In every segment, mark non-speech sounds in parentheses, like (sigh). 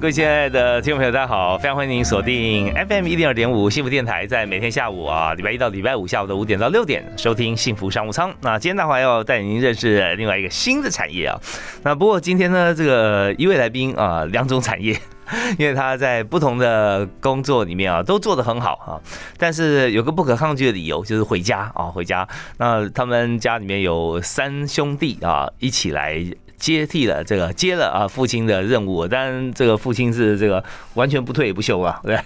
各位亲爱的听众朋友，大家好！非常欢迎您锁定 FM 一零二点五幸福电台，在每天下午啊，礼拜一到礼拜五下午的五点到六点收听幸福商务舱。那今天大华要带您认识另外一个新的产业啊。那不过今天呢，这个一位来宾啊，两种产业，因为他在不同的工作里面啊，都做得很好啊。但是有个不可抗拒的理由，就是回家啊，回家。那他们家里面有三兄弟啊，一起来。接替了这个接了啊父亲的任务，但这个父亲是这个完全不退也不休啊，对。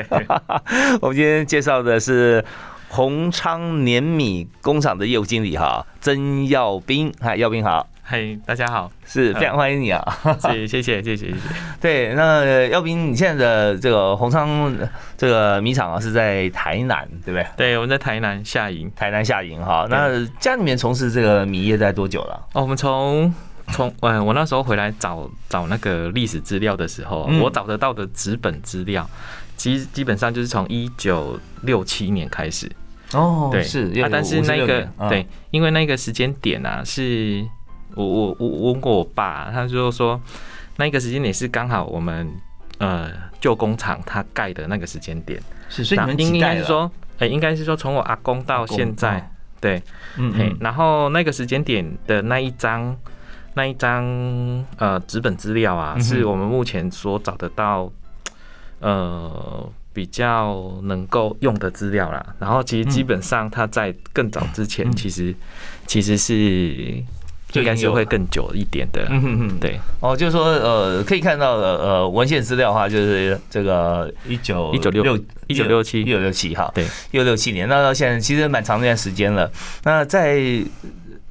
(laughs) 我们今天介绍的是宏昌碾米工厂的业务经理哈，曾耀斌，嗨，耀斌好，嗨，大家好，是非常欢迎你啊，谢谢谢谢谢谢。(laughs) 对，那耀斌，你现在的这个宏昌这个米厂啊是在台南，对不对？对，我们在台南下营，台南下营哈。那家里面从事这个米业在多久了？哦，我们从从呃，我那时候回来找找那个历史资料的时候，我找得到的纸本资料，其实基本上就是从一九六七年开始。哦，对，是啊，但是那个对，因为那个时间点啊，是我我我问过我爸，他就说那个时间点是刚好我们呃旧工厂他盖的那个时间点。是，所以你们应该是说，哎，应该是说从我阿公到现在，对，嗯，然后那个时间点的那一张。那一张呃纸本资料啊，是我们目前所找得到呃比较能够用的资料啦。然后其实基本上它在更早之前，其实其实是应该是会更久一点的。对。哦，就是说呃可以看到的呃文献资料的话，就是这个一九一九六一九六七一九六七哈，对，一九六七年。那到现在其实蛮长一段时间了。那在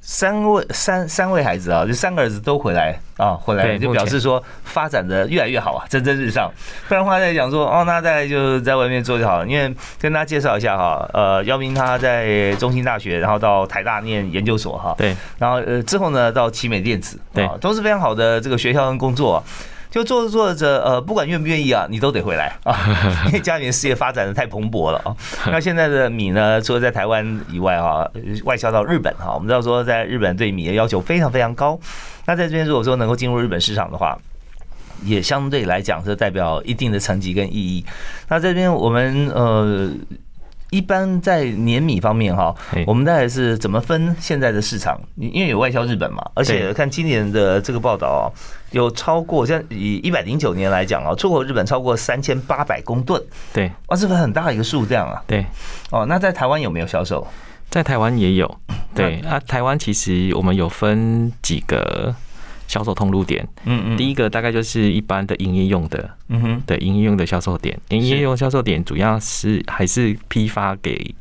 三位三三位孩子啊，就三个儿子都回来啊，回来就表示说发展的越来越好啊，蒸蒸日上。不然的话在讲说哦，那在就在外面做就好了。因为跟大家介绍一下哈，呃，姚明他在中心大学，然后到台大念研究所哈，对，然后呃之后呢到奇美电子，对，都是非常好的这个学校跟工作。就做着做着，呃，不管愿不愿意啊，你都得回来啊，(laughs) 因为家里面事业发展的太蓬勃了啊。那现在的米呢，除了在台湾以外啊，外销到日本哈，我们知道说在日本对米的要求非常非常高。那在这边如果说能够进入日本市场的话，也相对来讲是代表一定的成绩跟意义。那这边我们呃。一般在碾米方面哈，我们大概是怎么分现在的市场？因为有外销日本嘛，而且看今年的这个报道啊，有超过像以一百零九年来讲啊，出口日本超过三千八百公吨，对，哇，这个很大一个数量啊。对，哦，那在台湾有没有销售？在台湾也有，对啊，台湾其实我们有分几个。销售通路点，嗯嗯，第一个大概就是一般的营业用的，嗯哼，对，营业用的销售点，营业用销售点主要是还是批发给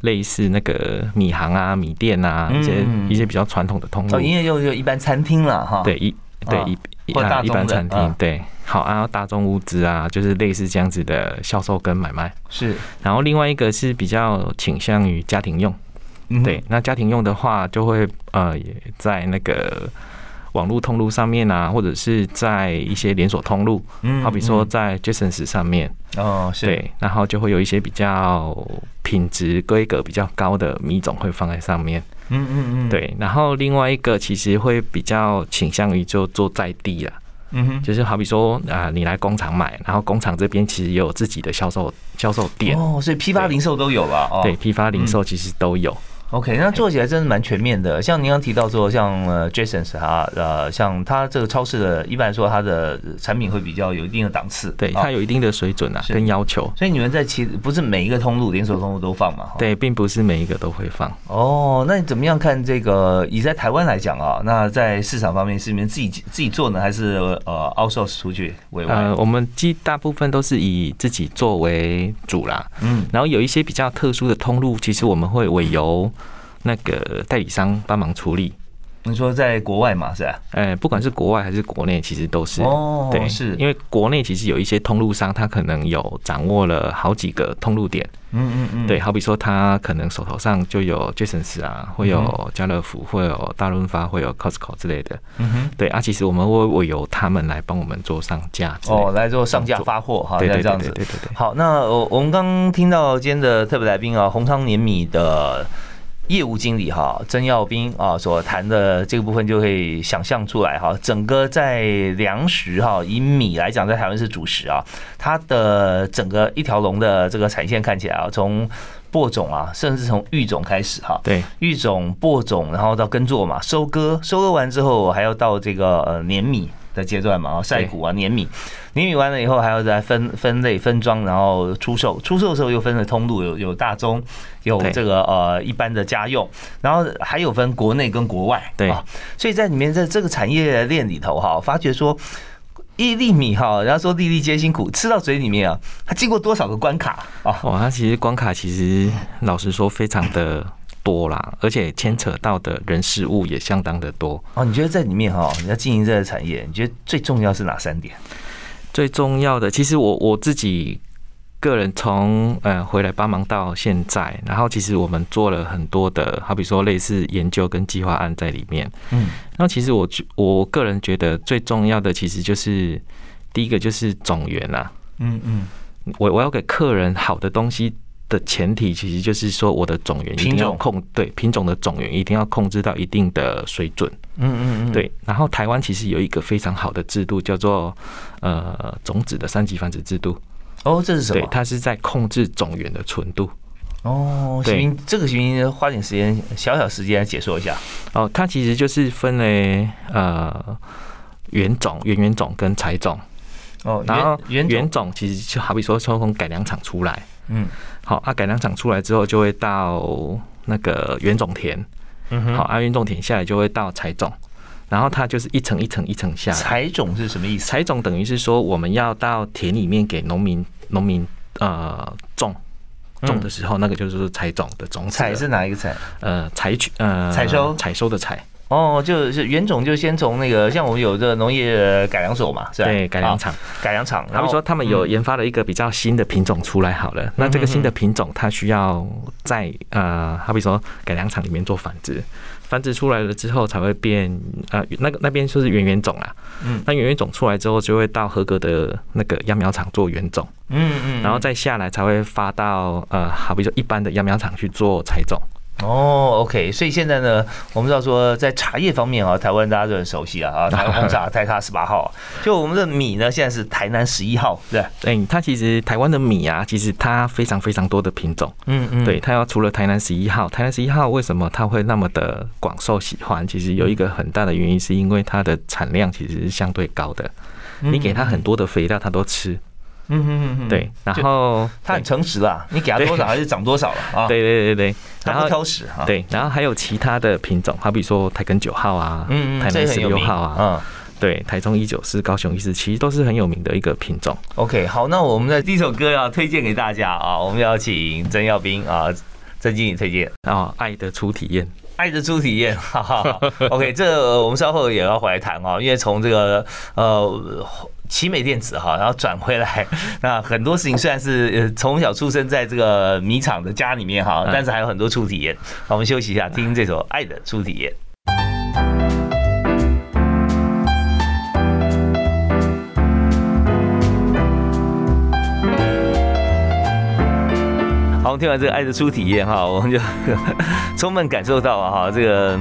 类似那个米行啊、米店啊一些一些比较传统的通路。营业用就一般餐厅了哈，对一对一一般餐厅，对，好啊，大众物资啊，就是类似这样子的销售跟买卖。是。然后另外一个是比较倾向于家庭用，对，那家庭用的话就会呃也在那个。网络通路上面啊，或者是在一些连锁通路，嗯，好比说在 Jasons 上面，哦，是，对，然后就会有一些比较品质规格比较高的米种会放在上面，嗯嗯嗯，对，然后另外一个其实会比较倾向于就做在地了，嗯哼，就是好比说啊，你来工厂买，然后工厂这边其实也有自己的销售销售店，哦，所以批发零售都有了，哦，对，批发零售其实都有。OK，那做起来真的蛮全面的。像您刚提到说，像呃，Jasons 哈，呃，像它这个超市的，一般来说它的产品会比较有一定的档次，对，它有一定的水准啊，跟要求。所以你们在其不是每一个通路连锁通路都放嘛？对，并不是每一个都会放。哦，那你怎么样看这个？以在台湾来讲啊，那在市场方面是你们自己自己做呢，还是呃 outsource 出去为外？呃，我们基大部分都是以自己作为主啦。嗯，然后有一些比较特殊的通路，其实我们会委由。那个代理商帮忙处理，你说在国外嘛，是吧？哎，不管是国外还是国内，其实都是。哦，对，是。因为国内其实有一些通路商，他可能有掌握了好几个通路点，嗯嗯嗯，对，好比说他可能手头上就有 Jasons 啊，会有家乐福，会有大润发，会有 Costco 之类的，嗯哼，对啊，其实我们会会由他们来帮我们做上架，哦，来做上架发货哈，对对对对对。好，那我我们刚听到今天的特别来宾啊，红汤年米的。业务经理哈曾耀斌啊所谈的这个部分就可以想象出来哈，整个在粮食哈以米来讲，在台湾是主食啊，它的整个一条龙的这个产线看起来啊，从播种啊，甚至从育种开始哈，对，育种、播种，然后到耕作嘛，收割，收割完之后还要到这个呃碾米。的阶段嘛，啊，晒谷啊，碾米，碾米完了以后还要再分分类分装，然后出售，出售的时候又分了通路，有有大宗，有这个呃一般的家用，然后还有分国内跟国外，对。啊，所以在里面在这个产业链里头哈，发觉说一粒米哈，人家说粒粒皆辛苦，吃到嘴里面啊，它经过多少个关卡啊？哇，它其实关卡其实老实说非常的。多啦，而且牵扯到的人事物也相当的多哦。你觉得在里面哈，你要经营这个产业，你觉得最重要是哪三点？最重要的，其实我我自己个人从呃回来帮忙到现在，然后其实我们做了很多的，好比说类似研究跟计划案在里面。嗯，然后其实我觉我个人觉得最重要的，其实就是第一个就是总源啊。嗯嗯，我我要给客人好的东西。的前提其实就是说，我的种源一定要控对品种的种源一定要控制到一定的水准。嗯嗯嗯，对。然后台湾其实有一个非常好的制度，叫做呃种子的三级繁殖制度。哦，这是什么？对，它是在控制种源的纯度。哦，行，这个行，花点时间，小小时间来解说一下。哦，它其实就是分为呃原种、原原种跟材种。哦，然后原原种其实就好比说从改良厂出来。嗯。好啊，改良场出来之后，就会到那个原种田。嗯哼。好啊，原种田下来就会到采种，然后它就是一层一层一层下来。采种是什么意思？采种等于是说，我们要到田里面给农民农民呃种种的时候，那个就是采种的种。采是哪一个采？呃，采取呃采收采收的采。哦，就是原种就先从那个，像我们有这农业改良所嘛，是吧？对，改良厂，改良厂。他们说他们有研发了一个比较新的品种出来，好了，那这个新的品种它需要在呃，好比说改良厂里面做繁殖，繁殖出来了之后才会变呃，那个那边就是原原种啊。嗯。那原原种出来之后，就会到合格的那个秧苗厂做原种。嗯嗯。然后再下来才会发到呃，好比说一般的秧苗厂去做采种。哦，OK，所以现在呢，我们知道说在茶叶方面啊，台湾大家都很熟悉啊，啊，(laughs) 台湾红茶台茶十八号，就我们的米呢，现在是台南十一号，对。对，它其实台湾的米啊，其实它非常非常多的品种，嗯嗯，对，它要除了台南十一号，台南十一号为什么它会那么的广受喜欢？其实有一个很大的原因，是因为它的产量其实是相对高的，你给它很多的肥料，它都吃。嗯哼哼，对，然后他很诚实啦，你给他多少还是长多少了啊？对对对对，然后挑食啊，对，然后还有其他的品种，好比说台根九号啊，嗯嗯，台南十六号啊，嗯，对，台中一九四，高雄一四七，都是很有名的一个品种。OK，好，那我们的第一首歌要推荐给大家啊，我们要请曾耀斌啊，曾经理推荐啊，《爱的初体验》。爱的初体验，哈哈。OK，这我们稍后也要回来谈啊，因为从这个呃奇美电子哈，然后转回来，(laughs) 那很多事情虽然是从小出生在这个米厂的家里面哈，但是还有很多初体验。好，我们休息一下，听这首《爱的初体验》。好，我们听完这个爱的初体验哈，我们就 (laughs) 充分感受到了哈，这个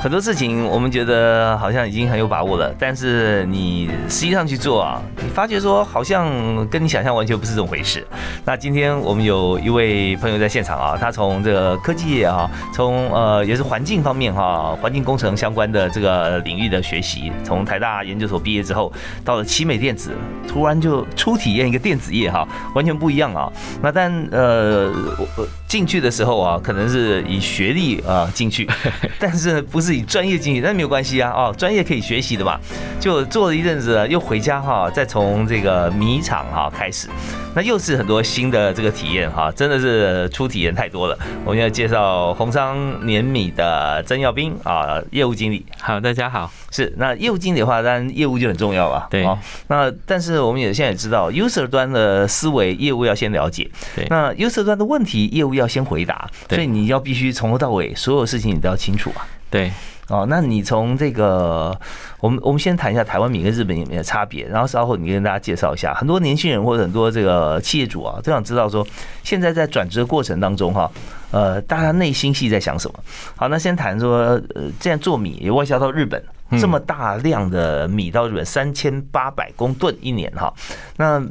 很多事情我们觉得好像已经很有把握了，但是你实际上去做啊，你发觉说好像跟你想象完全不是这么回事。那今天我们有一位朋友在现场啊，他从这个科技业啊，从呃也是环境方面哈，环境工程相关的这个领域的学习，从台大研究所毕业之后，到了奇美电子，突然就初体验一个电子业哈，完全不一样啊。那但呃我。进去的时候啊，可能是以学历啊进去，(laughs) 但是不是以专业进去，那没有关系啊，哦，专业可以学习的嘛。就做了一阵子，又回家哈，再从这个米厂哈开始。那又是很多新的这个体验哈，真的是初体验太多了。我们要介绍红商碾米的曾耀斌啊，业务经理。好，大家好。是那业务经理的话，当然业务就很重要啊。对。那但是我们也现在也知道，user 端的思维，业务要先了解。对。那 user 端的问题，业务要先回答。对。所以你要必须从头到尾，所有事情你都要清楚啊。对。哦，那你从这个，我们我们先谈一下台湾米跟日本米的差别，然后稍后你跟大家介绍一下，很多年轻人或者很多这个企业主啊，都想知道说，现在在转职的过程当中哈，呃，大家内心戏在想什么？好，那先谈说，呃，这样做米也外销到日本，这么大量的米到日本三千八百公吨一年哈，那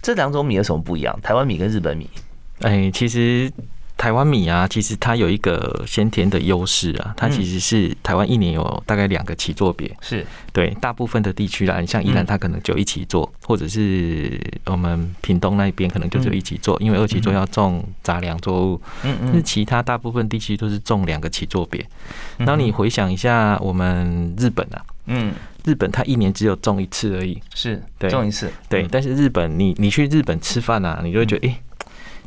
这两种米有什么不一样？台湾米跟日本米？哎，其实。台湾米啊，其实它有一个先天的优势啊，它其实是台湾一年有大概两个起作别，是。对大部分的地区啦，你像宜兰它可能就一起做，或者是我们屏东那边可能就只有一起做，因为二期做要种杂粮作物，嗯嗯，是其他大部分地区都是种两个起作别。那你回想一下我们日本啊，嗯，日本它一年只有种一次而已，是对。种一次，对，但是日本你你去日本吃饭啊，你就会觉得哎。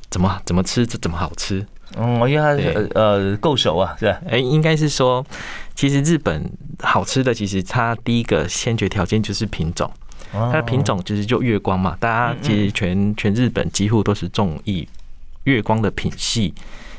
怎么怎么吃这怎么好吃？嗯，因为它是呃够熟啊，是吧？哎，应该是说，其实日本好吃的，其实它第一个先决条件就是品种，它的品种其实就月光嘛。大家其实全全日本几乎都是种以月光的品系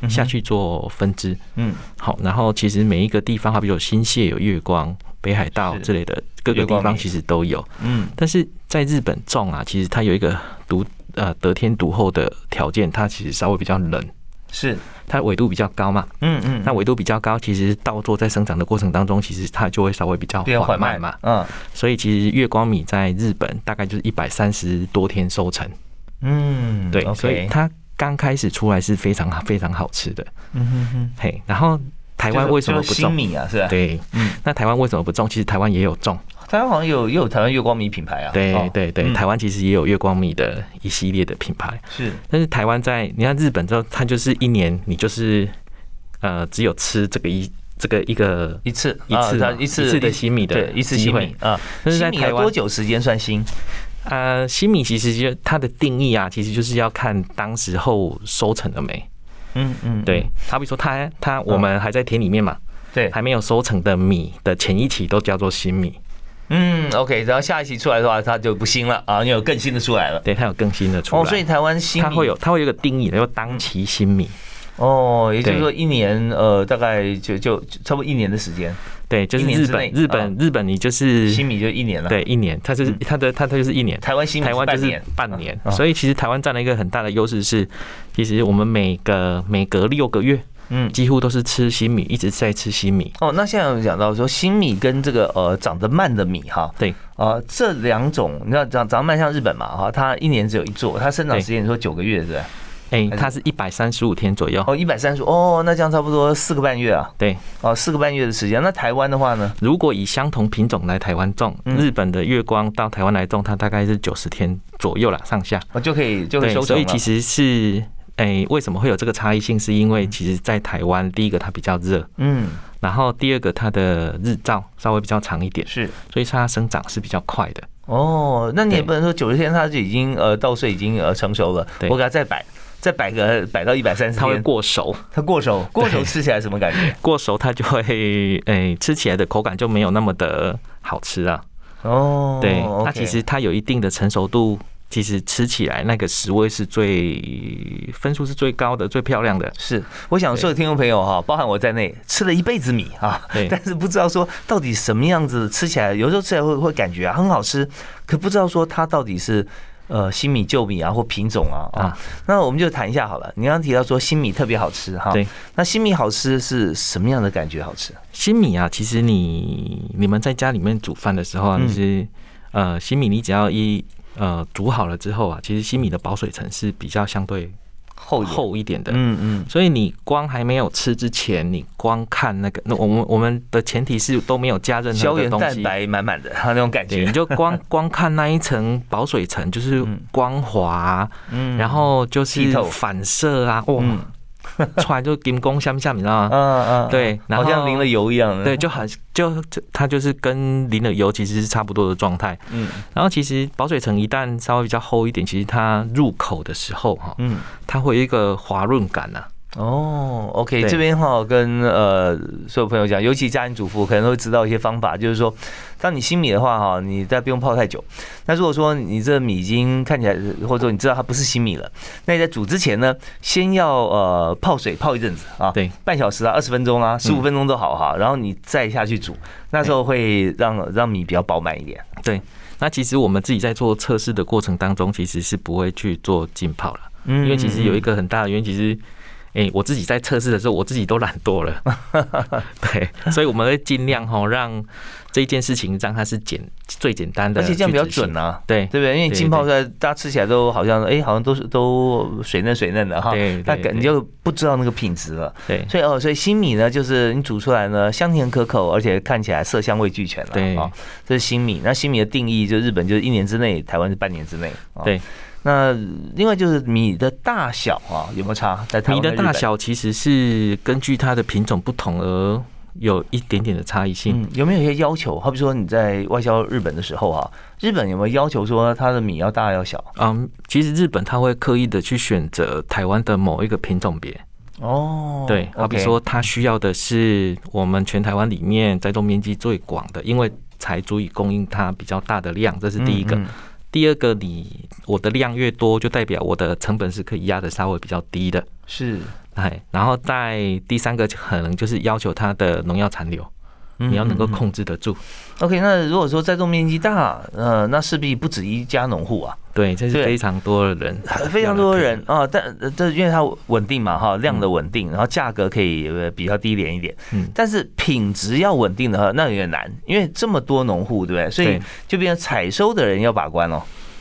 下去做分支。嗯，好，然后其实每一个地方，好比有新泻有月光、北海道之类的各个地方其实都有。嗯，但是在日本种啊，其实它有一个独。呃，得天独厚的条件，它其实稍微比较冷，是。它纬度比较高嘛，嗯嗯，那纬度比较高，其实稻作在生长的过程当中，其实它就会稍微比较缓慢嘛，嗯，所以其实月光米在日本大概就是一百三十多天收成，嗯，对，所以它刚开始出来是非常非常好吃的，嗯哼哼，嘿，然后台湾为什么不种？米啊？是吧？对，嗯，那台湾为什么不种？其实台湾也有种。台湾好像有也有台湾月光米品牌啊，对对对，台湾其实也有月光米的一系列的品牌，是。但是台湾在你看日本之后，它就是一年你就是呃只有吃这个一这个一个一次一次一次的新米的一次新米啊。但是在台湾多久时间算新？呃，新米其实就它的定义啊，其实就是要看当时候收成了没。嗯嗯，对。好比说，它它我们还在田里面嘛，对，还没有收成的米的前一期都叫做新米。嗯，OK，然后下一期出来的话，它就不新了啊，因为有更新的出来了。对，它有更新的出来。哦，所以台湾新它会有，它会有个定义的，叫当期新米。哦，也就是说一年，呃，大概就就差不多一年的时间。对，就是日本，日本，日本，你就是新米就一年了。对，一年，它是它的它它就是一年。台湾新米台湾就是半年，所以其实台湾占了一个很大的优势是，其实我们每个每隔六个月。嗯，几乎都是吃新米，一直在吃新米。哦，那现在有讲到说新米跟这个呃长得慢的米哈，对，呃这两种，你知道长长得慢像日本嘛哈，它一年只有一座，它生长时间你说九个月是吧？哎，它是一百三十五天左右。哦，一百三十五，哦，那这样差不多四个半月啊。对，哦，四个半月的时间。那台湾的话呢？如果以相同品种来台湾种，日本的月光到台湾来种，它大概是九十天左右了，上下。哦，就可以就可以收成所以其实是。哎，为什么会有这个差异性？是因为其实，在台湾，第一个它比较热，嗯，然后第二个它的日照稍微比较长一点，是，所以它生长是比较快的。哦，那你也不能说九十天它就已经呃稻穗已经呃成熟了，我给它再摆，再摆个摆到一百三十天，它会过熟，它过熟，过熟吃起来什么感觉？(laughs) 过熟它就会，哎，吃起来的口感就没有那么的好吃啊。哦，对，它其实它有一定的成熟度。其实吃起来那个食味是最分数是最高的、最漂亮的。是，我想所有听众朋友哈，包含我在内，吃了一辈子米啊，(laughs) 但是不知道说到底什么样子吃起来，有时候吃起来会会感觉啊很好吃，可不知道说它到底是呃新米旧米啊或品种啊啊。那我们就谈一下好了。你刚刚提到说新米特别好吃哈，对，那新米好吃是什么样的感觉好吃？新米啊，其实你你们在家里面煮饭的时候啊，其实呃新米你只要一呃，煮好了之后啊，其实西米的保水层是比较相对厚厚一点的。嗯嗯，所以你光还没有吃之前，你光看那个，那我们我们的前提是都没有加任何的东西，蛋白满满的，那种感觉，你就光 (laughs) 光看那一层保水层，就是光滑，嗯，然后就是反射啊，哇，(laughs) 出来就金光相像，你知道吗？嗯嗯，对，好像淋了油一样。对，就很就它就是跟淋了油其实是差不多的状态。嗯，然后其实保水层一旦稍微比较厚一点，其实它入口的时候哈，嗯，它会有一个滑润感呐。哦，OK，这边哈跟呃所有朋友讲，尤其家庭主妇可能会知道一些方法，就是说，当你新米的话哈，你再不用泡太久。那如果说你这米已经看起来，或者说你知道它不是新米了，那你在煮之前呢，先要呃泡水泡一阵子啊，对，半小时啊，二十分钟啊，十五分钟都好哈，然后你再下去煮，那时候会让让米比较饱满一点。对，那其实我们自己在做测试的过程当中，其实是不会去做浸泡了，嗯，因为其实有一个很大的原因，其实。哎，我自己在测试的时候，我自己都懒惰了。(laughs) 对，所以我们会尽量哈，让这件事情让它是简最简单的，而且这样比较准啊。对，对不对？因为浸泡出来，大家吃起来都好像哎，好像都是都水嫩水嫩的哈。对，那你就不知道那个品质了。对，所以哦，所以新米呢，就是你煮出来呢，香甜可口，而且看起来色香味俱全了。对，啊，这是新米。那新米的定义，就日本就是一年之内，台湾是半年之内。对。那另外就是米的大小啊，有没有差？在米的大小其实是根据它的品种不同而有一点点的差异性。有没有一些要求？好比说你在外销日本的时候啊，日本有没有要求说它的米要大要小？嗯，其实日本它会刻意的去选择台湾的某一个品种别。哦，对，好比说它需要的是我们全台湾里面栽种面积最广的，因为才足以供应它比较大的量，这是第一个。第二个，你我的量越多，就代表我的成本是可以压的稍微比较低的，是，哎，然后在第三个可能就是要求它的农药残留。你要能够控制得住。OK，那如果说栽种面积大，呃，那势必不止一家农户啊。对，这是非常多的人，非常多的人啊。但这因为它稳定嘛，哈，量的稳定，然后价格可以比较低廉一点。嗯。但是品质要稳定的话，那有点难，因为这么多农户，对不对？所以就变成采收的人要把关哦。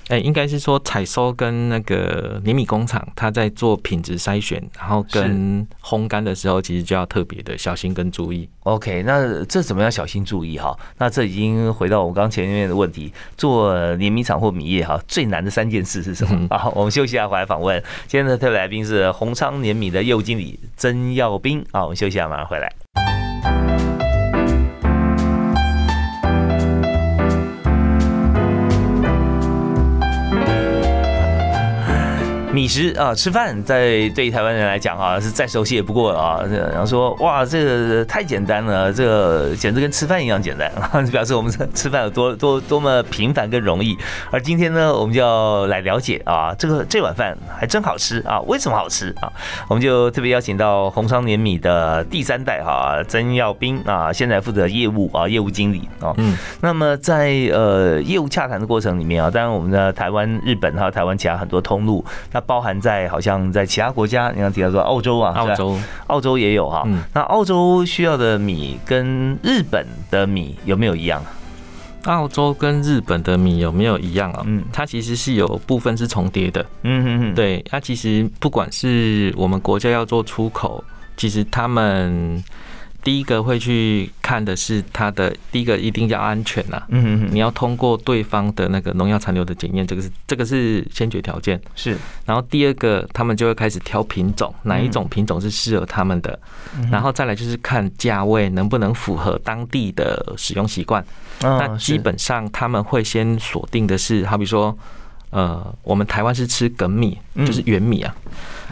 哎，应该是说采收跟那个碾米工厂，它在做品质筛选，然后跟烘干的时候，其实就要特别的小心跟注意。OK，那这怎么样小心注意哈？那这已经回到我们刚前面的问题，做碾米厂或米业哈，最难的三件事是什么？好，我们休息一下，回来访问今天的特别来宾是宏昌碾米的业务经理曾耀斌啊，我们休息一下，马上回来。米食啊，吃饭在对于台湾人来讲啊，是再熟悉也不过了啊。然后说哇，这个太简单了，这个简直跟吃饭一样简单，(laughs) 表示我们吃饭有多多多么平凡跟容易。而今天呢，我们就要来了解啊，这个这碗饭还真好吃啊，为什么好吃啊？我们就特别邀请到红商年米的第三代哈曾耀斌啊，现在负责业务啊，业务经理啊。嗯。那么在呃业务洽谈的过程里面啊，当然我们的台湾、日本还有台湾其他很多通路。包含在好像在其他国家，你刚提到说澳洲啊，澳洲澳洲也有哈。那澳洲需要的米跟日本的米有没有一样？澳洲跟日本的米有没有一样啊？嗯，它其实是有部分是重叠的。嗯嗯嗯，对，它其实不管是我们国家要做出口，其实他们。第一个会去看的是它的第一个一定要安全呐，嗯嗯，你要通过对方的那个农药残留的检验，这个是这个是先决条件，是。然后第二个，他们就会开始挑品种，哪一种品种是适合他们的，然后再来就是看价位能不能符合当地的使用习惯。那基本上他们会先锁定的是，好比说。呃，我们台湾是吃梗米，就是圆米啊，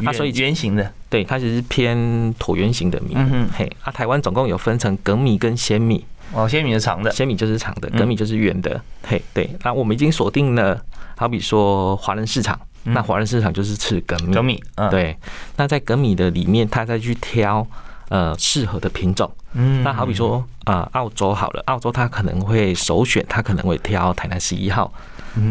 啊，所以圆形的，对，它其实偏椭圆形的米，嗯哼，嘿，啊，台湾总共有分成梗米跟鲜米，哦，鲜米是长的，鲜米就是长的，梗米就是圆的，嘿，对，那我们已经锁定了，好比说华人市场，那华人市场就是吃梗米，梗米，对，那在梗米的里面，他再去挑呃适合的品种，嗯，那好比说啊，澳洲好了，澳洲他可能会首选，他可能会挑台南十一号。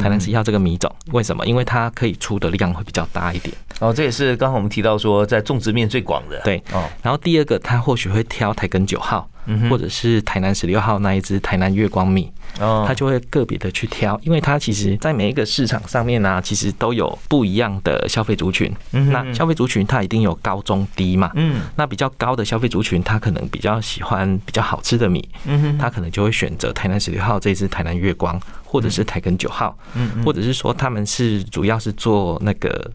台南十一号这个米种，为什么？因为它可以出的量会比较大一点。哦，这也是刚刚我们提到说，在种植面最广的。对，哦。然后第二个，它或许会挑台根九号，或者是台南十六号那一只台南月光米。哦。它就会个别的去挑，因为它其实在每一个市场上面呢，其实都有不一样的消费族群。嗯。那消费族群它一定有高中低嘛。嗯。那比较高的消费族群，他可能比较喜欢比较好吃的米。嗯哼。他可能就会选择台南十六号这只台南月光。或者是台根九号，嗯，或者是说他们是主要是做那个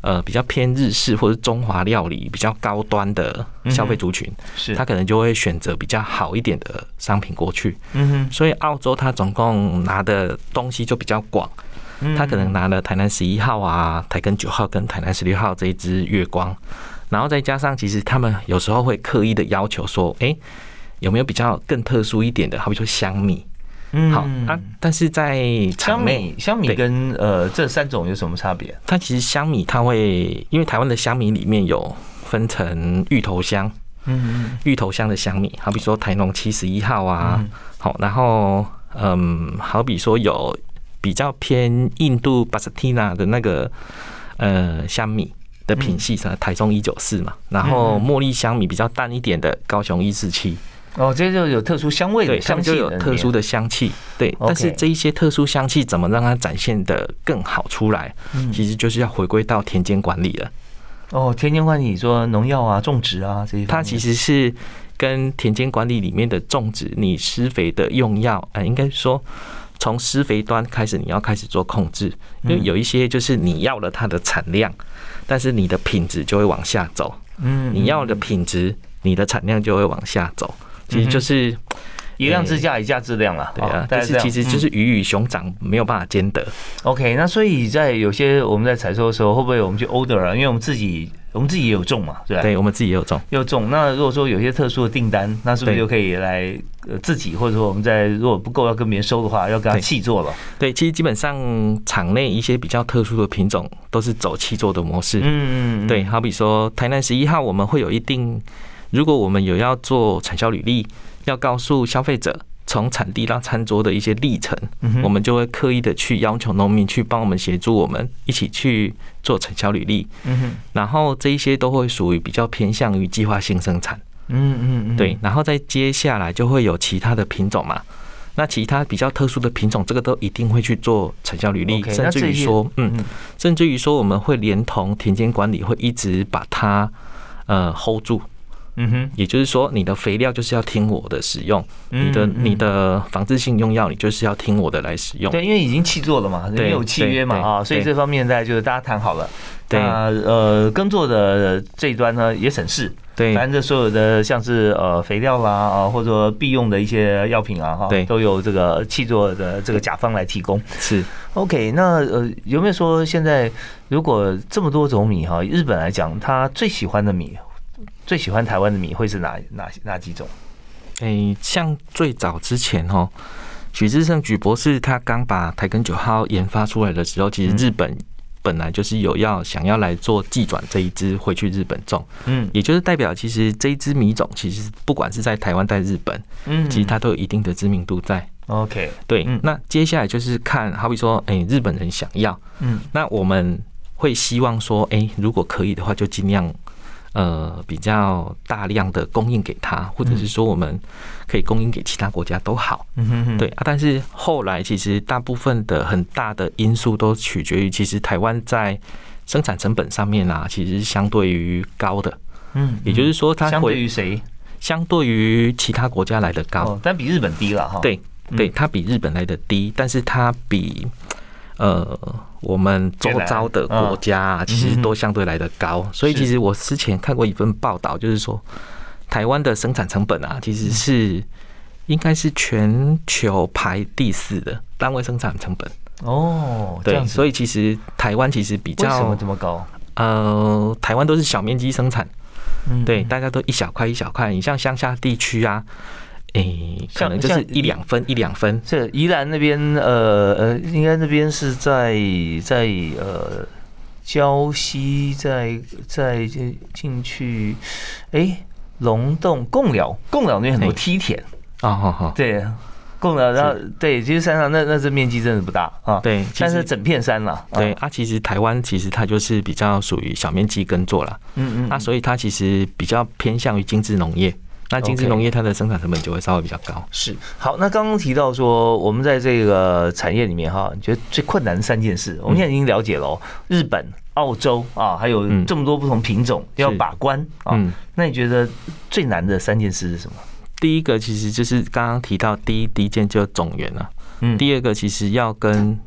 呃比较偏日式或者中华料理比较高端的消费族群，是他可能就会选择比较好一点的商品过去。嗯哼，所以澳洲他总共拿的东西就比较广，他可能拿了台南十一号啊、台根九号跟台南十六号这一支月光，然后再加上其实他们有时候会刻意的要求说，哎。有没有比较更特殊一点的？好比说香米，嗯，好啊。但是在香米，香米跟呃这三种有什么差别？它其实香米它会，因为台湾的香米里面有分成芋头香，嗯，芋头香的香米，好比说台农七十一号啊，好，然后嗯，好比说有比较偏印度巴斯蒂娜的那个呃香米的品系，是台中一九四嘛，然后茉莉香米比较淡一点的高雄一四七。哦，这就有特殊香味的香气，就有特殊的香气，对。但是这一些特殊香气怎么让它展现的更好出来？嗯，其实就是要回归到田间管理了。哦，田间管理说农药啊、种植啊这些，它其实是跟田间管理里面的种植、你施肥的用药，呃，应该说从施肥端开始，你要开始做控制，因为有一些就是你要了它的产量，但是你的品质就会往下走。嗯，你要的品质，你的产量就会往下走。其实就是一量之价，一价质量了。对啊，但是其实就是鱼与熊掌没有办法兼得。OK，那所以在有些我们在采收的时候，会不会我们去 order 啊？因为我们自己我们自己也有种嘛，对吧？对，我们自己也有种，有种。那如果说有些特殊的订单，那是不是就可以来呃自己，或者说我们在如果不够要跟别人收的话，要跟他气做了？对，其实基本上场内一些比较特殊的品种都是走气做的模式。嗯嗯。对，好比说台南十一号，我们会有一定。如果我们有要做产销履历，要告诉消费者从产地到餐桌的一些历程，我们就会刻意的去要求农民去帮我们协助我们一起去做产销履历。然后这一些都会属于比较偏向于计划性生产。嗯嗯嗯，对，然后再接下来就会有其他的品种嘛。那其他比较特殊的品种，这个都一定会去做产销履历，甚至于说，嗯，甚至于说我们会连同田间管理会一直把它呃 hold 住。嗯哼，也就是说，你的肥料就是要听我的使用，你的你的防治性用药，你就是要听我的来使用。对，因为已经契作了嘛，没有契约嘛啊，所以这方面在就是大家谈好了。那呃，耕作的这一端呢也省事。对，反正所有的像是呃肥料啦啊，或者说必用的一些药品啊哈，对，都有这个契作的这个甲方来提供。是，OK，那呃有没有说现在如果这么多种米哈，日本来讲，他最喜欢的米？最喜欢台湾的米会是哪哪哪几种？诶，像最早之前哦，许志胜许博士他刚把台根九号研发出来的时候，其实日本本来就是有要想要来做寄转这一支回去日本种，嗯，也就是代表其实这一支米种其实不管是在台湾在日本，嗯，其实它都有一定的知名度在。OK，对，那接下来就是看好比说，诶，日本人想要，嗯，那我们会希望说，诶，如果可以的话，就尽量。呃，比较大量的供应给他，或者是说我们可以供应给其他国家都好，嗯对啊。但是后来其实大部分的很大的因素都取决于，其实台湾在生产成本上面啊，其实是相对于高的。嗯，也就是说，它相对于谁？相对于其他国家来的高，但比日本低了哈。对，对，它比日本来的低，但是它比。呃，我们周遭的国家其实都相对来的高，所以其实我之前看过一份报道，就是说台湾的生产成本啊，其实是应该是全球排第四的单位生产成本。哦，对，所以其实台湾其实比较为什么这么高？呃，台湾都是小面积生产，对，大家都一小块一小块。你像乡下地区啊。诶，可能就是一两分，一两分。这宜兰那边，呃呃，应该那边是在在呃礁溪，在在进进去，哎，龙洞贡寮，贡寮那边很多梯田啊，好好，对，贡寮，然后对，其实山上那那这面积真的不大啊，对，但是整片山了，对啊，其实台湾其实它就是比较属于小面积耕作了，嗯嗯，那所以它其实比较偏向于精致农业。那精致农业它的生产成本就会稍微比较高。是，好，那刚刚提到说，我们在这个产业里面哈，你觉得最困难的三件事，我们现在已经了解了，日本、澳洲啊，还有这么多不同品种要把关啊。那你觉得最难的三件事是什么？第一个其实就是刚刚提到第一第一件就是种源了。嗯。第二个其实要跟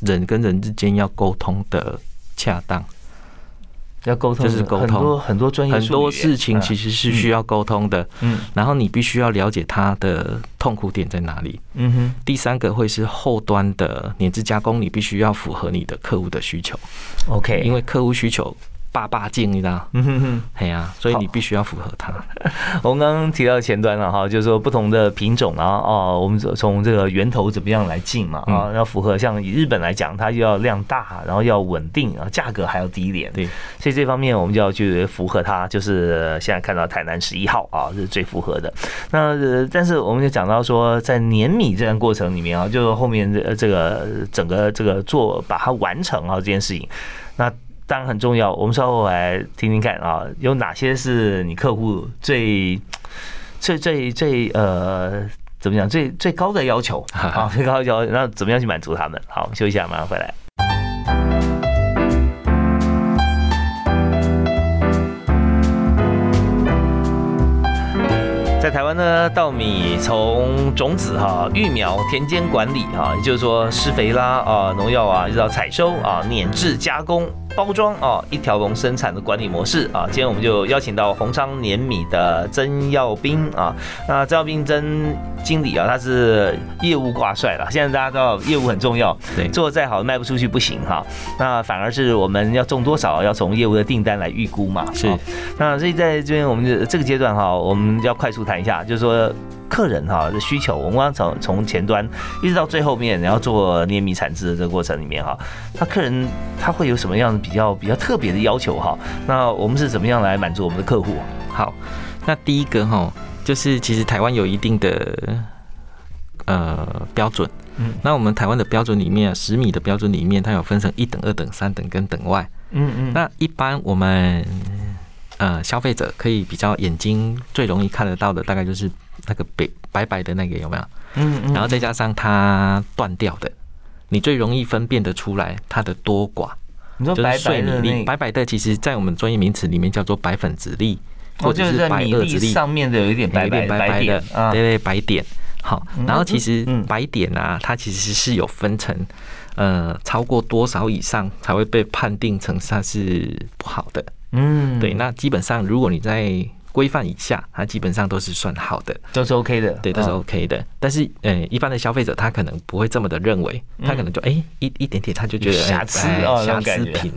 人跟人之间要沟通的恰当。要沟通，就是沟通很多很多专业很多事情其实是需要沟通的。嗯，然后你必须要了解他的痛苦点在哪里。嗯哼。第三个会是后端的粘制加工，你必须要符合你的客户的需求。OK，因为客户需求。爸爸敬你的，嗯哼哼，哎呀，所以你必须要符合它。(laughs) 我们刚刚提到前端了哈，就是说不同的品种啊，哦，我们从这个源头怎么样来进嘛啊，要符合像以日本来讲，它要量大，然后要稳定然后，价格还要低廉，对，所以这方面我们就要去符合它。就是现在看到台南十一号啊，是最符合的。那但是我们就讲到说，在碾米这段过程里面啊，就是后面这这个整个这个做把它完成啊这件事情，那。当然很重要，我们稍后来听听看啊，有哪些是你客户最最最最呃怎么讲最最高的要求 (laughs) 啊？最高要求，那怎么样去满足他们？好，休息一下，马上回来。在台湾呢，稻米从种子哈、育苗、田间管理哈，也就是说施肥啦啊、农药啊，一直到采收啊、碾制加工。包装啊，一条龙生产的管理模式啊，今天我们就邀请到红昌碾米的曾耀斌啊，那曾耀斌曾经理啊，他是业务挂帅了。现在大家知道业务很重要，对，做的再好卖不出去不行哈，那反而是我们要种多少，要从业务的订单来预估嘛。是，那所以在这边我们这个阶段哈，我们要快速谈一下，就是说。客人哈的需求，我们刚从从前端一直到最后面，然后做捏米产制的这个过程里面哈，那客人他会有什么样比较比较特别的要求哈？那我们是怎么样来满足我们的客户？好，那第一个哈，就是其实台湾有一定的呃标准，嗯，那我们台湾的标准里面，十米的标准里面，它有分成一等、二等、三等跟等外，嗯嗯，那一般我们呃消费者可以比较眼睛最容易看得到的，大概就是。那个白白白的那个有没有？嗯嗯。然后再加上它断掉的，你最容易分辨得出来它的多寡。你说白白的白白的，其实在我们专业名词里面叫做白粉子粒，或者是白粒上面的有一点白白白的，对对，白点。好，然后其实白点啊，它其实是有分成，呃，超过多少以上才会被判定成它是不好的。嗯，对。那基本上如果你在规范以下，它基本上都是算好的，都是 OK 的，对，都是 OK 的。但是，呃，一般的消费者他可能不会这么的认为，他可能就哎一一点点他就觉得瑕疵哦，瑕疵品，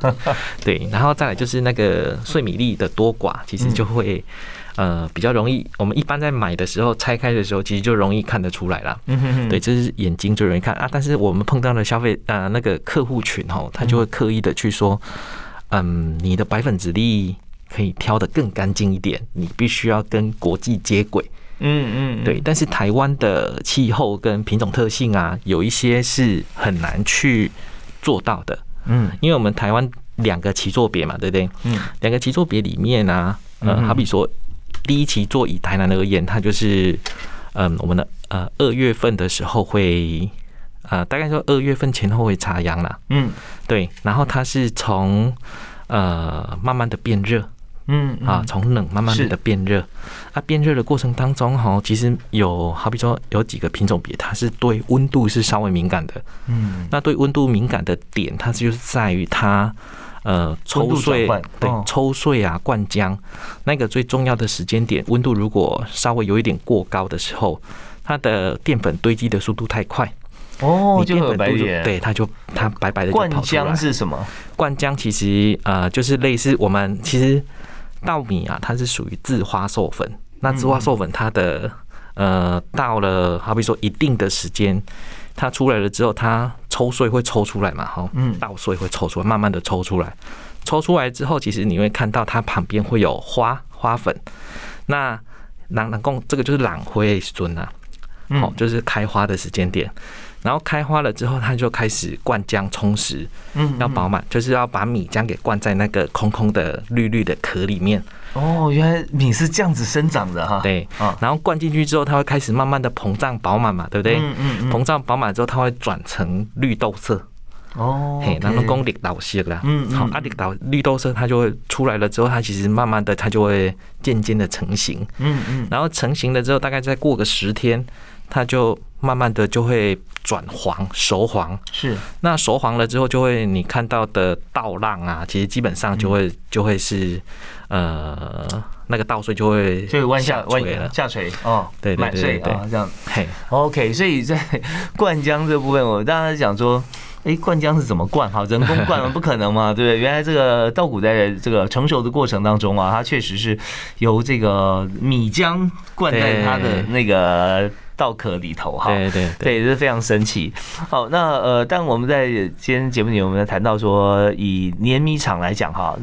对。然后再来就是那个碎米粒的多寡，其实就会呃比较容易。我们一般在买的时候拆开的时候，其实就容易看得出来了。嗯哼哼，对，这是眼睛最容易看啊。但是我们碰到的消费呃那个客户群哦，他就会刻意的去说，嗯，你的白粉质粒。可以挑的更干净一点，你必须要跟国际接轨。嗯嗯，对。但是台湾的气候跟品种特性啊，有一些是很难去做到的。嗯，因为我们台湾两个旗座别嘛，对不对？嗯，两个旗座别里面呢，呃，好比说第一旗座以台南而言，它就是嗯，我们的呃二月份的时候会呃大概说二月份前后会插秧了。嗯，对。然后它是从呃慢慢的变热。嗯啊，从冷慢慢的变热，啊，变热的过程当中哈，其实有好比说有几个品种别，它是对温度是稍微敏感的。嗯，那对温度敏感的点，它就是在于它呃抽穗，对抽穗啊灌浆那个最重要的时间点，温度如果稍微有一点过高的时候，它的淀粉堆积的速度太快。哦，就有白点，对，它就它白白的灌浆是什么？灌浆其实呃就是类似我们其实。稻米啊，它是属于自花授粉。那自花授粉，它的呃，到了好比说一定的时间，它出来了之后，它抽穗会抽出来嘛？哈，嗯，稻穗会抽出来，慢慢的抽出来。抽出来之后，其实你会看到它旁边会有花花粉。那朗朗共这个就是朗灰尊啊，好，就是开花的时间点。然后开花了之后，它就开始灌浆充实，嗯，要饱满，就是要把米浆给灌在那个空空的绿绿的壳里面。哦，原来米是这样子生长的哈。对，然后灌进去之后，它会开始慢慢的膨胀饱满嘛，对不对？嗯嗯嗯。膨胀饱满之后，它会转成绿豆色。哦，嘿，然后讲绿豆色啦，嗯好，啊绿豆绿豆色它就会出来了之后，它其实慢慢的它就会渐渐的成型，嗯嗯，然后成型了之后，大概再过个十天，它就慢慢的就会转黄熟黄，是，那熟黄了之后，就会你看到的稻浪啊，其实基本上就会就会是呃。那个稻穗就会就会弯下弯了下垂哦，对满穗啊这样。嘿，OK，所以在灌浆这部分，我当然讲说，哎，灌浆是怎么灌？哈，人工灌吗？不可能嘛，(laughs) 对不对？原来这个稻谷在这个成熟的过程当中啊，它确实是由这个米浆灌在它的那个稻壳里头哈。对对对，是非常神奇。好，那呃，但我们在今天节目里，我们谈到说，以碾米厂来讲哈。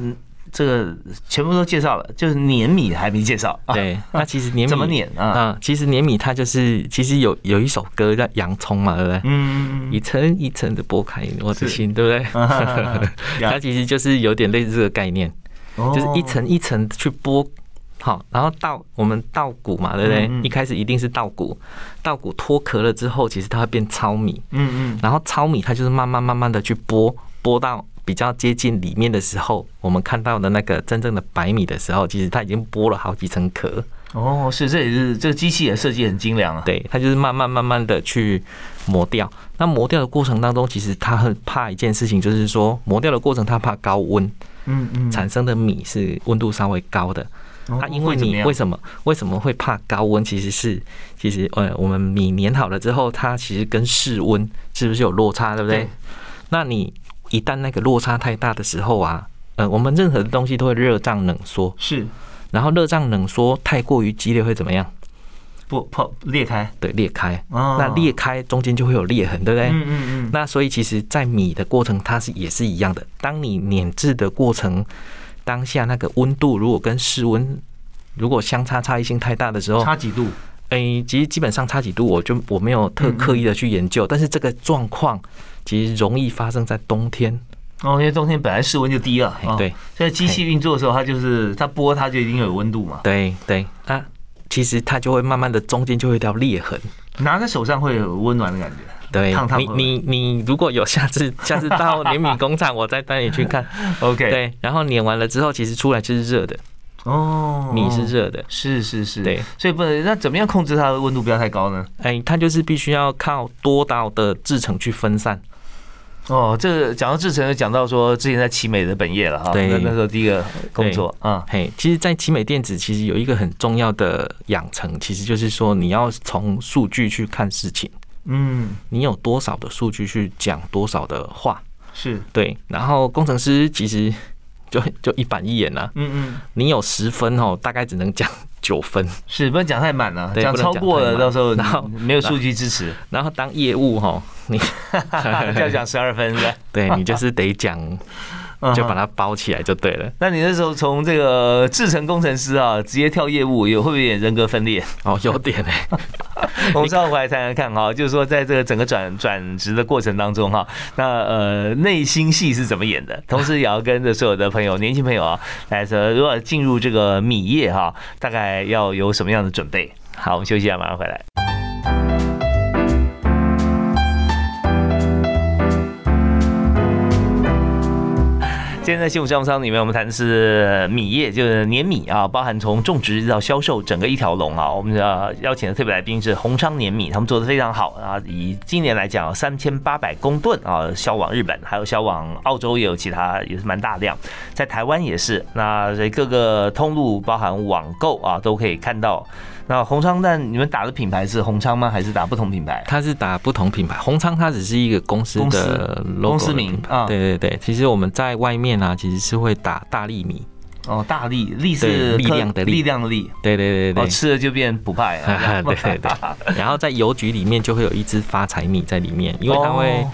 这个全部都介绍了，就是碾米还没介绍。对，(laughs) 那其实碾米怎么碾啊？啊其实碾米它就是其实有有一首歌叫《洋葱》嘛，对不对？嗯。一层一层的剥开我的心，对不对？(laughs) (laughs) 它其实就是有点类似这个概念，就是一层一层去剥。好，然后稻我们稻谷嘛，对不对？一开始一定是稻谷，稻谷脱壳了之后，其实它会变糙米。嗯嗯。然后糙米它就是慢慢慢慢的去剥，剥到。比较接近里面的时候，我们看到的那个真正的白米的时候，其实它已经剥了好几层壳。哦，是，这也是这个机器的设计很精良啊。对，它就是慢慢慢慢的去磨掉。那磨掉的过程当中，其实它很怕一件事情，就是说磨掉的过程它怕高温，嗯嗯，产生的米是温度稍微高的。它因为你为什么为什么会怕高温？其实是其实呃，我们米碾好了之后，它其实跟室温是不是有落差，对不对？那你。一旦那个落差太大的时候啊，呃，我们任何的东西都会热胀冷缩，是。然后热胀冷缩太过于激烈会怎么样？不破裂开，对，裂开。哦。那裂开中间就会有裂痕，对不对？嗯嗯嗯。那所以其实，在米的过程，它是也是一样的。当你碾制的过程当下，那个温度如果跟室温如果相差差异性太大的时候，差几度？哎，其实基本上差几度，我就我没有特刻意的去研究，但是这个状况。其实容易发生在冬天哦，因为冬天本来室温就低了，对。所以机器运作的时候，它就是它拨，它就一定有温度嘛。对对，啊，其实它就会慢慢的中间就会掉裂痕，拿在手上会有温暖的感觉。对，你你你如果有下次 (laughs) 下次到碾米工厂，我再带你去看。(laughs) OK。对，然后碾完了之后，其实出来就是热的哦，米是热的，是是是，对。所以不能那怎么样控制它的温度不要太高呢？哎，它就是必须要靠多道的制程去分散。哦，这个讲到制成，讲到说之前在奇美的本业了哈，那那时候第一个工作啊，嘿，其实，在奇美电子其实有一个很重要的养成，其实就是说你要从数据去看事情，嗯，你有多少的数据去讲多少的话，是对，然后工程师其实就就一板一眼呐，嗯嗯，你有十分哦，大概只能讲。九分是不能讲太满了，讲超过了，到时候然后没有数据支持。然后当业务哈，你 (laughs) 要讲十二分是吧 (laughs) 对你就是得讲。就把它包起来就对了。那你那时候从这个制程工程师啊，直接跳业务，有会不会有点人格分裂？(laughs) 哦，有点哎。(laughs) 我们稍后回来谈谈看哈，就是说在这个整个转转职的过程当中哈，那呃内心戏是怎么演的？同时也要跟着所有的朋友、年轻朋友啊，来说如果进入这个米业哈，大概要有什么样的准备？好，我们休息一下，马上回来。今天在幸福商商里面，我们谈的是米业，就是碾米啊，包含从种植到销售整个一条龙啊。我们要邀请的特别来宾是红昌碾米，他们做的非常好啊。以今年来讲，三千八百公吨啊，销往日本，还有销往澳洲，也有其他也是蛮大量，在台湾也是。那所以各个通路，包含网购啊，都可以看到。那红昌蛋，你们打的品牌是红昌吗？还是打不同品牌？它是打不同品牌，红昌它只是一个公司的公司名啊。对对对，其实我们在外面啊，其实是会打大力米。哦，大力力是力量的力，力量的力。对对对对，吃了就变不败啊。(laughs) 对对对，(laughs) 然后在邮局里面就会有一只发财米在里面，因为它会。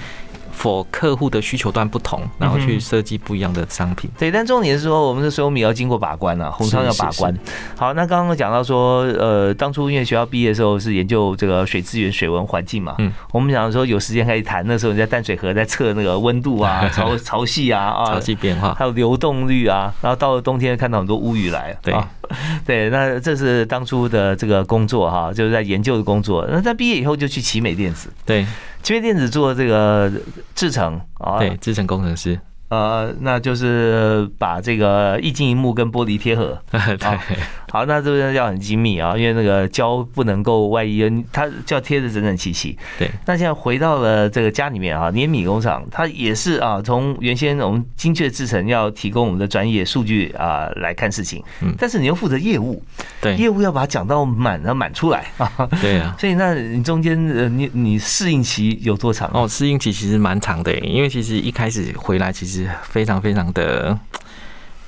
For 客户的需求端不同，然后去设计不一样的商品。对，但重点是说，我们的所有米要经过把关啊，红商要把关。好，那刚刚讲到说，呃，当初因为学校毕业的时候是研究这个水资源、水文环境嘛，嗯，我们讲说有时间可以谈，那时候你在淡水河在测那个温度啊、(laughs) 潮潮汐啊、啊潮汐变化，还有流动率啊，然后到了冬天看到很多乌雨来，对，(laughs) 对，那这是当初的这个工作哈，就是在研究的工作。那在毕业以后就去奇美电子，对，奇美电子做这个制程啊，对，制程工程师。呃，那就是把这个液晶荧幕跟玻璃贴合。(laughs) 对，好，那这边要很精密啊，因为那个胶不能够外溢，它就要贴的整整齐齐。对，那现在回到了这个家里面啊，碾米工厂，它也是啊，从原先我们精确制成要提供我们的专业数据啊来看事情，嗯，但是你又负责业务，对，业务要把它讲到满，啊满出来啊。(laughs) 对啊，(laughs) 所以那你中间呃，你你适应期有多长？哦，适应期其实蛮长的，因为其实一开始回来其实非常非常的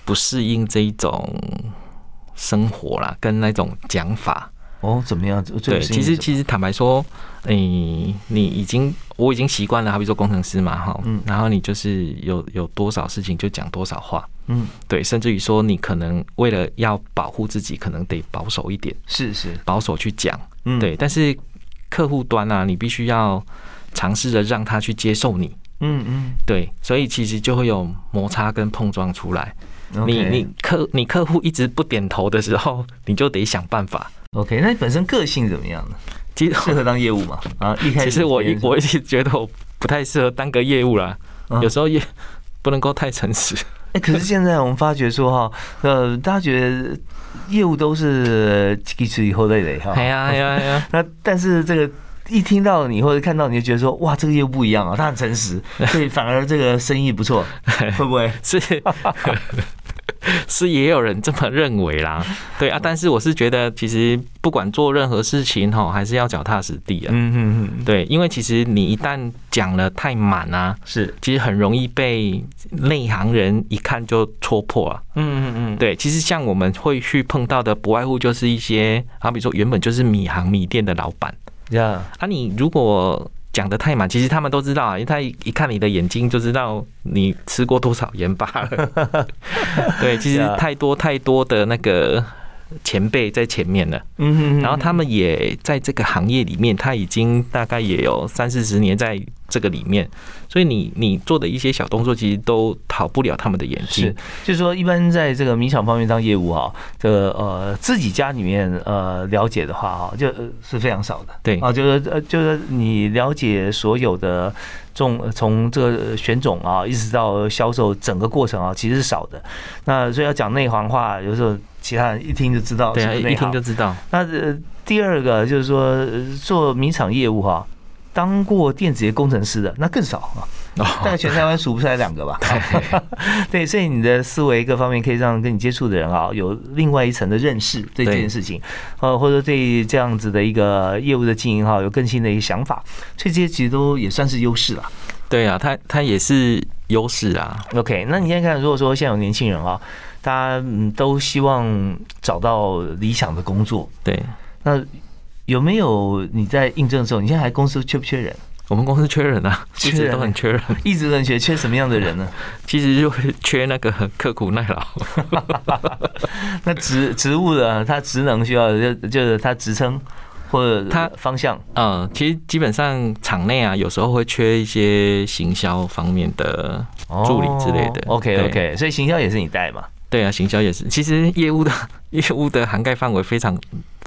不适应这一种。生活啦，跟那种讲法。哦，怎么样？对，其实其实坦白说，你你已经我已经习惯了，好比说工程师嘛，哈，嗯，然后你就是有有多少事情就讲多少话，嗯，对，甚至于说你可能为了要保护自己，可能得保守一点，是是，保守去讲，嗯，对，但是客户端啊，你必须要尝试着让他去接受你，嗯嗯，对，所以其实就会有摩擦跟碰撞出来。你你客你客户一直不点头的时候，(laughs) 你就得想办法。OK，那你本身个性怎么样呢？其实适合当业务嘛？啊，一开始其实我一我一直觉得我不太适合当个业务啦。有时候也不能够太诚实。哎，可是现在我们发觉说哈，呃，大家觉得业务都是几次以后累累哈。哎呀哎呀哎呀！(laughs) 那但是这个一听到你或者看到你就觉得说哇，这个业务不一样啊，他很诚实，所以反而这个生意不错，(laughs) 会不会？是。(laughs) 是也有人这么认为啦，(laughs) 对啊，但是我是觉得，其实不管做任何事情哈，还是要脚踏实地啊。嗯嗯嗯，对，因为其实你一旦讲了太满啊，是，其实很容易被内行人一看就戳破了。嗯嗯嗯，对，其实像我们会去碰到的，不外乎就是一些，好比说原本就是米行米店的老板，呀，啊，你如果。讲的太满，其实他们都知道啊，因为他一一看你的眼睛就知道你吃过多少盐巴了。(laughs) 对，其实太多太多的那个。前辈在前面了，嗯哼，然后他们也在这个行业里面，他已经大概也有三四十年在这个里面，所以你你做的一些小动作，其实都逃不了他们的眼睛。是，就是说，一般在这个米厂方面当业务啊，这个呃自己家里面呃了解的话啊，就是非常少的。对啊，就是呃就是你了解所有的种从这个选种啊，一直到销售整个过程啊，其实是少的。那所以要讲内行话，有时候。其他人一听就知道，对啊，一听就知道。那呃，第二个就是说做米厂业务哈，当过电子业工程师的那更少啊，大概全台湾数不出来两个吧。(laughs) (laughs) 对，所以你的思维各方面可以让跟你接触的人啊有另外一层的认识对这件事情，呃，或者对这样子的一个业务的经营哈有更新的一个想法，所以这些其实都也算是优势了。对啊，他他也是优势啊。OK，那你现在看，如果说现在有年轻人啊。大家嗯都希望找到理想的工作，对。那有没有你在应征的时候，你现在还公司缺不缺人？我们公司缺人啊，一直都很缺人，一直很缺。缺什么样的人呢？其实就缺那个刻苦耐劳。(laughs) 那职职务的，他职能需要就就是他职称或者他方向。嗯，其实基本上厂内啊，有时候会缺一些行销方面的助理之类的。OK OK，所以行销也是你带嘛？对啊，行销也是。其实业务的 (laughs) 业务的涵盖范围非常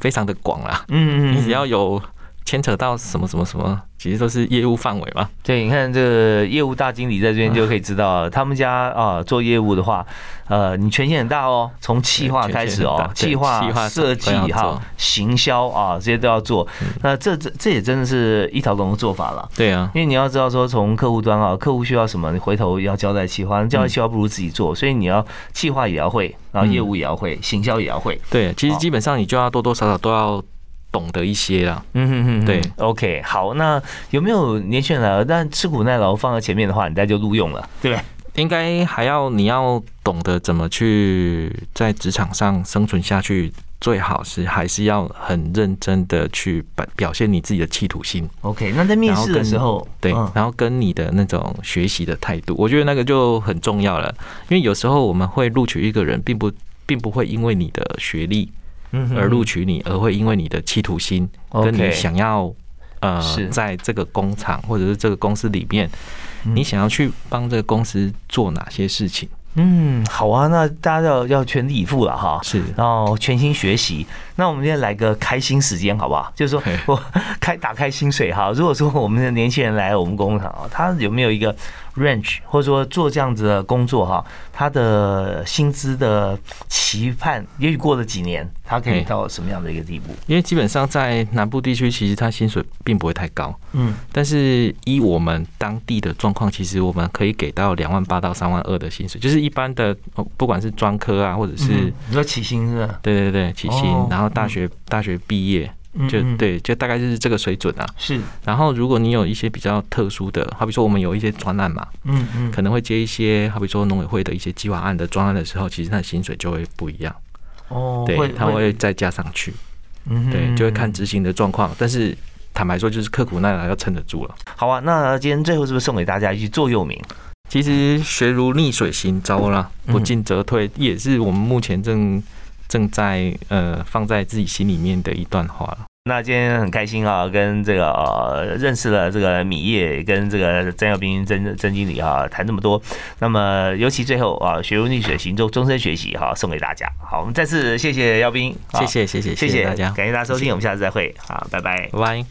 非常的广啦。嗯嗯，你只要有。牵扯到什么什么什么，其实都是业务范围嘛。对，你看这个业务大经理在这边就可以知道，他们家啊做业务的话，呃，你权限很大哦，从企划开始哦，企划设计哈，行销啊，这些都要做。那这这这也真的是一条龙的做法了。对啊，因为你要知道说，从客户端啊，客户需要什么，你回头要交代企划，交代企划不如自己做，所以你要企划也要会，然后业务也要会，行销也要会。对，其实基本上你就要多多少少都要。懂得一些啦，嗯哼哼，对，OK，好，那有没有年轻人来？但吃苦耐劳放在前面的话，你再就录用了，对不对？应该还要你要懂得怎么去在职场上生存下去，最好是还是要很认真的去表表现你自己的企图心。OK，那在面试的时候，对，然后跟你的那种学习的态度，我觉得那个就很重要了。因为有时候我们会录取一个人，并不并不会因为你的学历。而录取你，而会因为你的企图心，跟你想要呃，在这个工厂或者是这个公司里面，你想要去帮这个公司做哪些事情？嗯，好啊，那大家要要全力以赴了哈，是，然后全心学习。那我们今天来个开心时间，好不好？就是说 (laughs) 我开打开薪水哈。如果说我们的年轻人来我们工厂啊，他有没有一个 range，或者说做这样子的工作哈，他的薪资的期盼，也许过了几年，他可以到什么样的一个地步？因为基本上在南部地区，其实他薪水并不会太高，嗯，但是依我们当地的状况，其实我们可以给到两万八到三万二的薪水，就是一般的，不管是专科啊，或者是你说起薪是吧？对对对，起薪，然后。然后大学大学毕业就对，就大概就是这个水准啊。是。然后如果你有一些比较特殊的，好比说我们有一些专案嘛，嗯嗯，可能会接一些好比说农委会的一些计划案的专案的时候，其实他的薪水就会不一样。哦。对，他会再加上去。嗯。对，就会看执行的状况，但是坦白说，就是刻苦耐劳要撑得住了。好啊，那今天最后是不是送给大家一句座右铭？其实学如逆水行舟啦，不进则退，也是我们目前正。正在呃放在自己心里面的一段话那今天很开心啊，跟这个认识了这个米业，跟这个曾耀斌曾曾经理啊谈这么多。那么尤其最后啊，学如逆水行舟，终身学习哈，送给大家。好，我们再次谢谢耀斌，谢谢谢谢谢谢大家，感谢大家收听，我们下次再会，好，拜拜，拜拜。